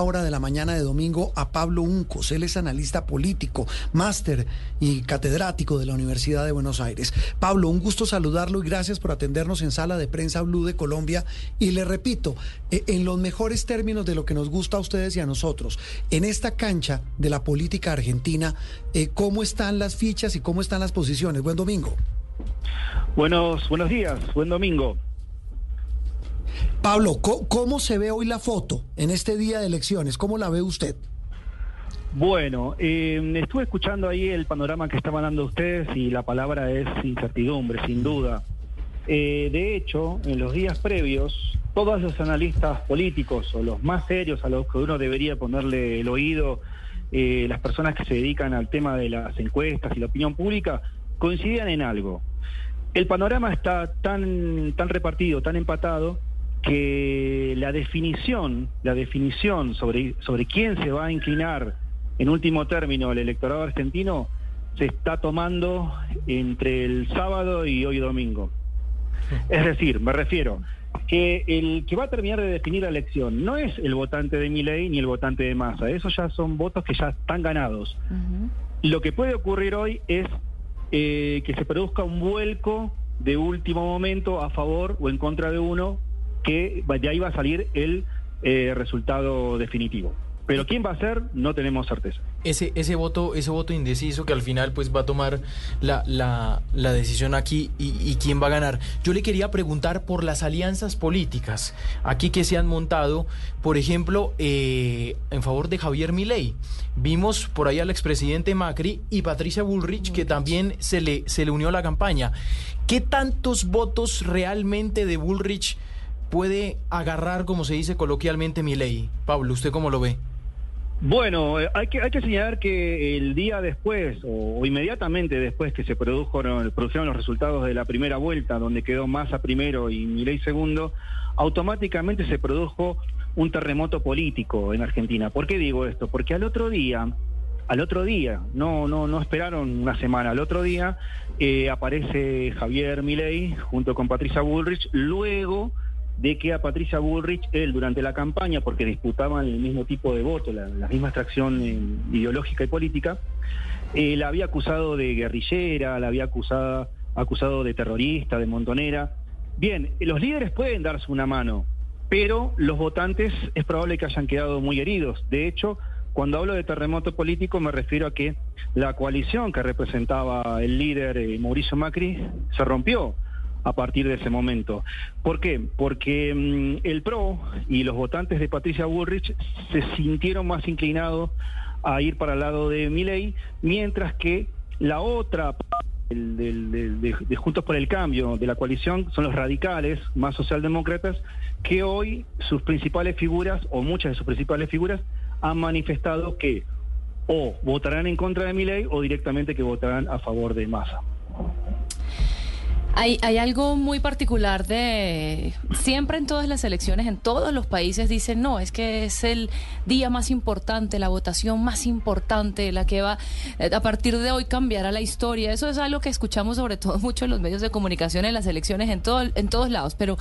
Hora de la mañana de domingo a Pablo Uncos. Él es analista político, máster y catedrático de la Universidad de Buenos Aires. Pablo, un gusto saludarlo y gracias por atendernos en Sala de Prensa Blue de Colombia. Y le repito, eh, en los mejores términos de lo que nos gusta a ustedes y a nosotros, en esta cancha de la política argentina, eh, ¿cómo están las fichas y cómo están las posiciones? Buen domingo. Buenos, buenos días, buen domingo. Pablo, ¿cómo, se ve hoy la foto en este día de elecciones? ¿Cómo la ve usted? Bueno, eh, estuve escuchando ahí el panorama que estaban dando ustedes y la palabra es incertidumbre, sin duda. Eh, de hecho, en los días previos, todos los analistas políticos o los más serios a los que uno debería ponerle el oído, eh, las personas que se dedican al tema de las encuestas y la opinión pública, coincidían en algo. El panorama está tan, tan repartido, tan empatado, que la definición, la definición sobre, sobre quién se va a inclinar en último término el electorado argentino se está tomando entre el sábado y hoy domingo. Es decir, me refiero que el que va a terminar de definir la elección no es el votante de Milei ni el votante de Massa, esos ya son votos que ya están ganados. Lo que puede ocurrir hoy es eh, que se produzca un vuelco de último momento a favor o en contra de uno que de ahí va a salir el eh, resultado definitivo. Pero quién va a ser, no tenemos certeza. Ese, ese voto, ese voto indeciso que al final pues va a tomar la, la, decisión aquí y, quién va a ganar. Yo le quería preguntar por las alianzas políticas aquí que se han montado, por ejemplo, eh, en favor de Javier Milei. Vimos por ahí al expresidente Macri y Patricia Bullrich que también se le, se le unió a la campaña. ¿Qué tantos votos realmente de Bullrich puede agarrar, como se dice coloquialmente, mi ley? Pablo, ¿usted cómo lo ve? Bueno, eh, hay que, hay que señalar que el día después, o, inmediatamente después que se produjeron, los resultados de la primera vuelta, donde quedó Massa primero y Milei segundo, automáticamente se produjo un terremoto político en Argentina. ¿Por qué digo esto? Porque al otro día, al otro día, no, no, no esperaron una semana, al otro día eh, aparece Javier Milei junto con Patricia Bullrich, luego de que a Patricia Bullrich, él durante la campaña, porque disputaban el mismo tipo de voto, la, misma extracción eh, ideológica y política, eh, la había acusado de guerrillera, la había acusado, acusado de terrorista, de montonera. Bien, los líderes pueden darse una mano, pero los votantes es probable que hayan quedado muy heridos. De hecho, cuando hablo de terremoto político me refiero a que la coalición que representaba el líder eh, Mauricio Macri se rompió a partir de ese momento. ¿Por qué? Porque mm, el PRO y los votantes de Patricia Bullrich se sintieron más inclinados a ir para el lado de Milei, mientras que la otra de, de, Juntos por el Cambio, de la coalición, son los radicales, más socialdemócratas, que hoy sus principales figuras, o muchas de sus principales figuras, han manifestado que o votarán en contra de Milei o directamente que votarán a favor de Massa. Hay, hay, algo muy particular de siempre en todas las elecciones, en todos los países dicen no, es que es el día más importante, la votación más importante, la que va eh, a partir de hoy cambiará la historia. Eso es algo que escuchamos sobre todo mucho en los medios de comunicación, en las elecciones, en todo, en todos lados. Pero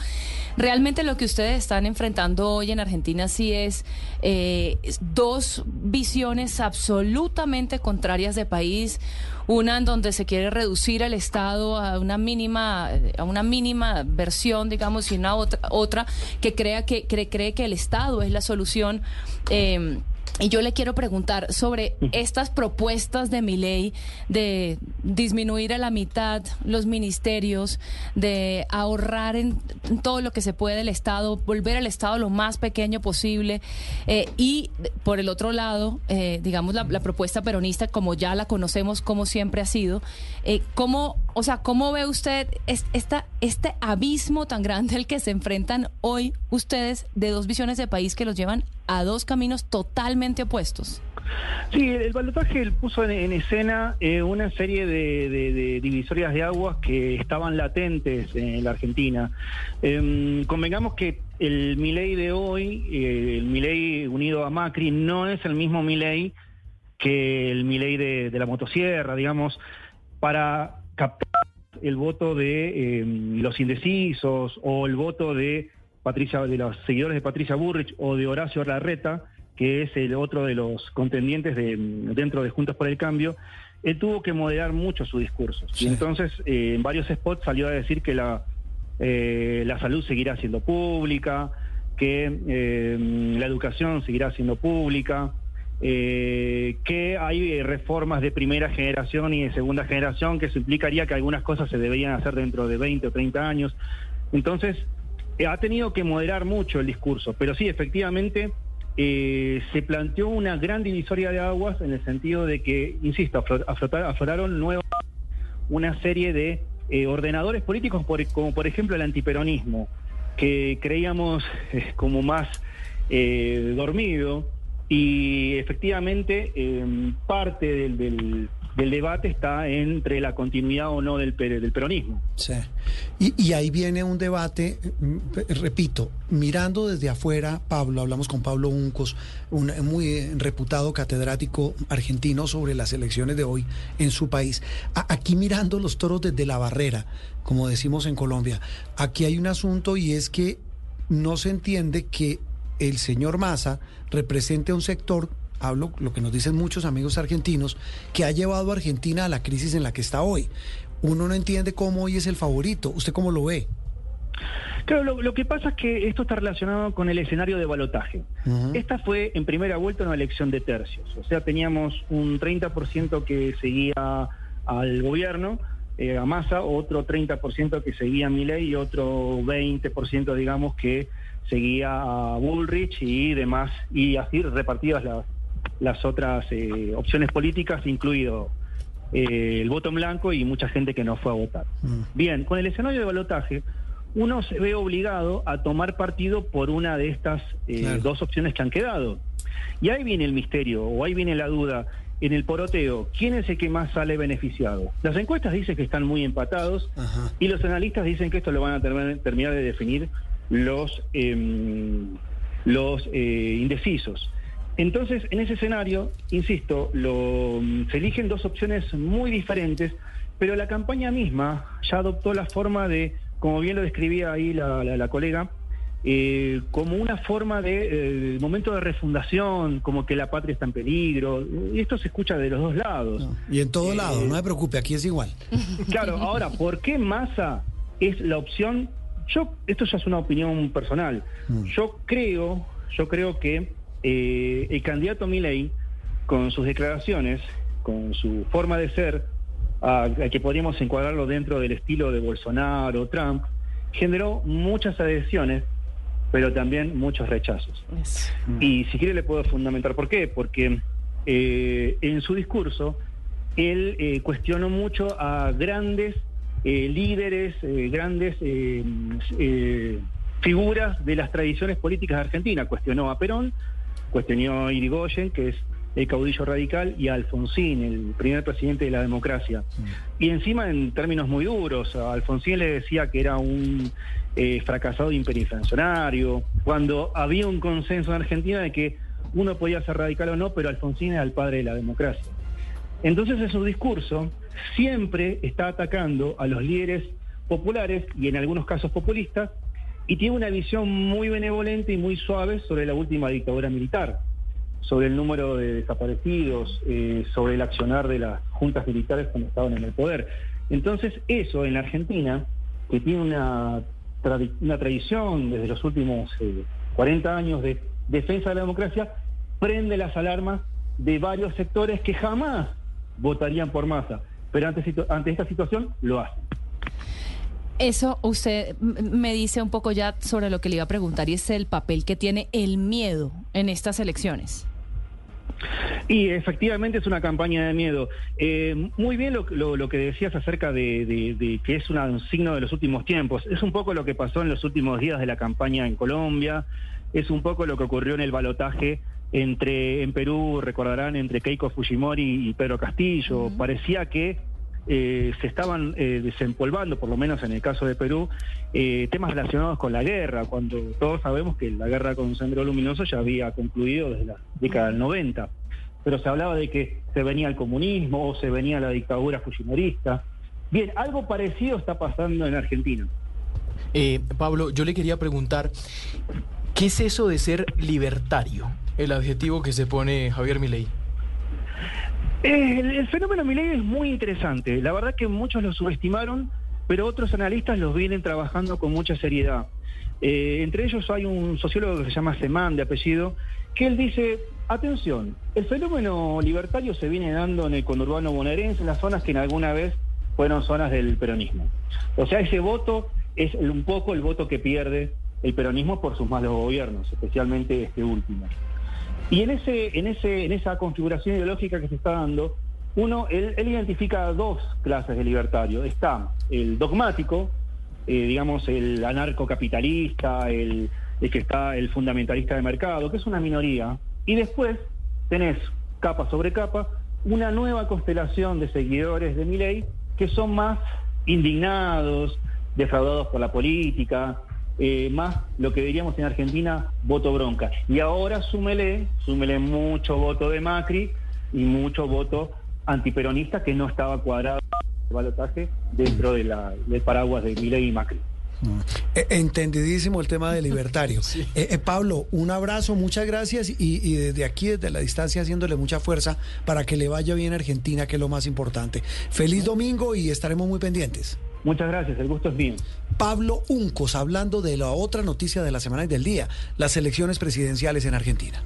realmente lo que ustedes están enfrentando hoy en Argentina sí es eh, dos visiones absolutamente contrarias de país una en donde se quiere reducir el Estado a una mínima, a una mínima versión, digamos, y una otra, otra que crea que cree, cree que el Estado es la solución. Eh, y yo le quiero preguntar sobre estas propuestas de mi ley de disminuir a la mitad los ministerios, de ahorrar en, todo lo que se puede el Estado, volver al Estado lo más pequeño posible. Eh, y por el otro lado, eh, digamos, la, propuesta peronista, como ya la conocemos, como siempre ha sido, eh, ¿cómo, o sea, ¿cómo ve usted esta, este abismo tan grande al que se enfrentan hoy ustedes de dos visiones de país que los llevan a dos caminos totalmente opuestos. Sí, el balotaje puso en, escena eh, una serie de, divisorias de aguas que estaban latentes en la Argentina. Em, convengamos que el Milei de hoy, eh, el Milei unido a Macri, no es el mismo Milei que el Milei de, la motosierra, digamos, para captar el voto de em, los indecisos o el voto de Patricia, de los seguidores de Patricia Burrich o de Horacio Larreta, que es el otro de los contendientes de, dentro de Juntos por el Cambio, él tuvo que moderar mucho su discurso. Y entonces eh, en varios spots salió a decir que la, eh, la salud seguirá siendo pública, que em, la educación seguirá siendo pública, eh, que hay eh, reformas de primera generación y de segunda generación, que eso implicaría que algunas cosas se deberían hacer dentro de 20 o 30 años. Entonces, eh, ha tenido que moderar mucho el discurso, pero sí, efectivamente, se planteó una gran divisoria de aguas en el sentido de que, insisto, afloraron nuevos una serie de ordenadores políticos, como por ejemplo el antiperonismo, que creíamos como más dormido y efectivamente, parte del, debate está entre la continuidad o no del, peronismo. Sí. Y, ahí viene un debate, mm, repito, mirando desde afuera, Pablo, hablamos con Pablo Uncos, un muy reputado catedrático argentino sobre las elecciones de hoy en su país. aquí mirando los toros desde la barrera, como decimos en Colombia, aquí hay un asunto y es que no se entiende que el señor Massa represente a un sector, hablo lo que nos dicen muchos amigos argentinos, que ha llevado a Argentina a la crisis en la que está hoy. Uno no entiende cómo hoy es el favorito. ¿Usted cómo lo ve? Claro, lo, que pasa es que esto está relacionado con el escenario de balotaje. Esta fue en primera vuelta una elección de tercios, o sea, teníamos un 30% que seguía al gobierno, eh, a Massa, otro 30% que seguía a Milei y otro 20%, digamos, que seguía a Bullrich y demás, y así repartidas las, las otras eh, opciones políticas, incluido eh, el voto en blanco y mucha gente que no fue a votar. Mm. Bien, con el escenario de balotaje, uno se ve obligado a tomar partido por una de estas eh, dos opciones que han quedado. Y ahí viene el misterio, o ahí viene la duda. En el poroteo, ¿quién es el que más sale beneficiado? Las encuestas dicen que están muy empatados y los analistas dicen que esto lo van a terminar de definir los, em, los eh, indecisos. Entonces, en ese escenario, insisto, lo, se eligen dos opciones muy diferentes, pero la campaña misma ya adoptó la forma de, como bien lo describía ahí la, colega, eh, como una forma de eh, momento de refundación, como que la patria está en peligro. Y esto se escucha de los dos lados. y en todo lado, no me preocupe, aquí es igual. Claro, ahora, ¿por qué masa es la opción yo, esto ya es una opinión personal. Mm. Yo creo, yo creo que eh, el candidato Milley, con sus declaraciones, con su forma de ser, a, que podríamos encuadrarlo dentro del estilo de Bolsonaro o Trump, generó muchas adhesiones, pero también muchos rechazos. Y si quiere le puedo fundamentar por qué, porque eh, en su discurso él eh, cuestionó mucho a grandes eh, líderes, eh, grandes eh, figuras de las tradiciones políticas de Argentina. Cuestionó a Perón, cuestionó a Irigoyen, que es el caudillo radical, y a Alfonsín, el primer presidente de la democracia. Y encima en términos muy duros, a Alfonsín le decía que era un fracasado imperinflacionario, cuando había un consenso en Argentina de que uno podía ser radical o no, pero Alfonsín era el padre de la democracia. Entonces en su discurso siempre está atacando a los líderes populares y en algunos casos populistas y tiene una visión muy benevolente y muy suave sobre la última dictadura militar, sobre el número de desaparecidos, eh, sobre el accionar de las juntas militares cuando estaban en el poder. Entonces eso en la Argentina, que tiene una, tradición desde los últimos 40 eh, años de defensa de la democracia, prende las alarmas de varios sectores que jamás votarían por masa, pero ante esta situación lo hacen. Eso usted me dice un poco ya sobre lo que le iba a preguntar y es el papel que tiene el miedo en estas elecciones. Y efectivamente es una campaña de miedo. Eh, muy bien lo, lo, que decías acerca de, que es un signo de los últimos tiempos. Es un poco lo que pasó en los últimos días de la campaña en Colombia, es un poco lo que ocurrió en el balotaje entre en Perú, recordarán, entre Keiko Fujimori y Pedro Castillo. Parecía que eh, se estaban eh, desempolvando, por lo menos en el caso de Perú, eh, temas relacionados con la guerra, cuando todos sabemos que la guerra con Sendero Luminoso ya había concluido desde la década del 90. Pero se hablaba de que se venía el comunismo o se venía la dictadura fujimorista. Bien, algo parecido está pasando en Argentina. Pablo, yo le quería preguntar, ¿qué es eso de ser libertario? El adjetivo que se pone Javier Milei. El, fenómeno Milei es muy interesante. La verdad que muchos lo subestimaron, pero otros analistas los vienen trabajando con mucha seriedad. Eh, entre ellos hay un sociólogo que se llama Semán, de apellido, que él dice, atención, el fenómeno libertario se viene dando en el conurbano bonaerense, en las zonas que en alguna vez fueron zonas del peronismo. O sea, ese voto es un poco el voto que pierde el peronismo por sus malos gobiernos, especialmente este último. Y en, ese, en, ese, en esa configuración ideológica que se está dando, uno, él, identifica dos clases de libertario. Está el dogmático, eh, digamos, el anarcocapitalista, el, el que está el fundamentalista de mercado, que es una minoría. Y después tenés, capa sobre capa, una nueva constelación de seguidores de Miley que son más indignados, defraudados por la política, eh, más lo que diríamos en Argentina, voto bronca. Y ahora súmele, súmele mucho voto de Macri y mucho voto antiperonista que no estaba cuadrado el balotaje dentro de la, del paraguas de Milei y Macri. Eh, entendidísimo el tema de libertario. Eh, Pablo, un abrazo, muchas gracias y, y, desde aquí, desde la distancia, haciéndole mucha fuerza para que le vaya bien a Argentina, que es lo más importante. Feliz domingo y estaremos muy pendientes. Muchas gracias, el gusto es mío. Pablo Uncos, hablando de la otra noticia de la semana y del día, las elecciones presidenciales en Argentina.